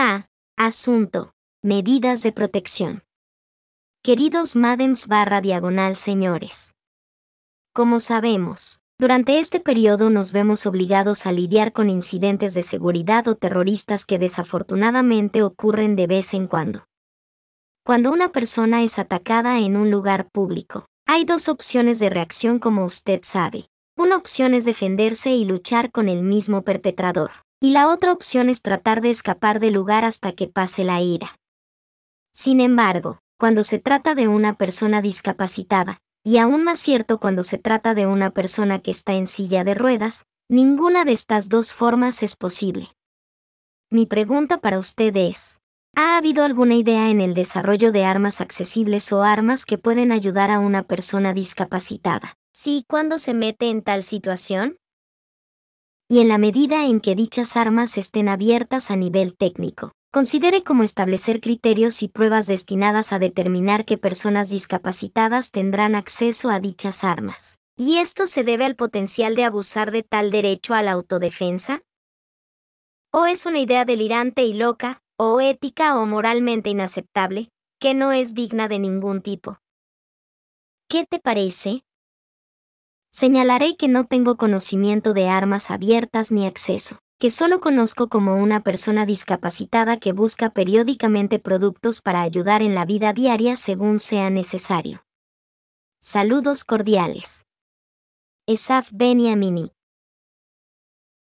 A. Asunto. Medidas de protección. Queridos Madems barra diagonal señores. Como sabemos, durante este periodo nos vemos obligados a lidiar con incidentes de seguridad o terroristas que desafortunadamente ocurren de vez en cuando. Cuando una persona es atacada en un lugar público, hay dos opciones de reacción como usted sabe. Una opción es defenderse y luchar con el mismo perpetrador, y la otra opción es tratar de escapar del lugar hasta que pase la ira. Sin embargo, cuando se trata de una persona discapacitada, y aún más cierto cuando se trata de una persona que está en silla de ruedas, ninguna de estas dos formas es posible. Mi pregunta para usted es, ¿ha habido alguna idea en el desarrollo de armas accesibles o armas que pueden ayudar a una persona discapacitada? Sí, ¿cuándo se mete en tal situación? Y en la medida en que dichas armas estén abiertas a nivel técnico, Considere cómo establecer criterios y pruebas destinadas a determinar qué personas discapacitadas tendrán acceso a dichas armas. ¿Y esto se debe al potencial de abusar de tal derecho a la autodefensa? ¿O es una idea delirante y loca, o ética o moralmente inaceptable, que no es digna de ningún tipo? ¿Qué te parece? Señalaré que no tengo conocimiento de armas abiertas ni acceso que solo conozco como una persona discapacitada que busca periódicamente productos para ayudar en la vida diaria según sea necesario. Saludos cordiales. Esaf Beniamini.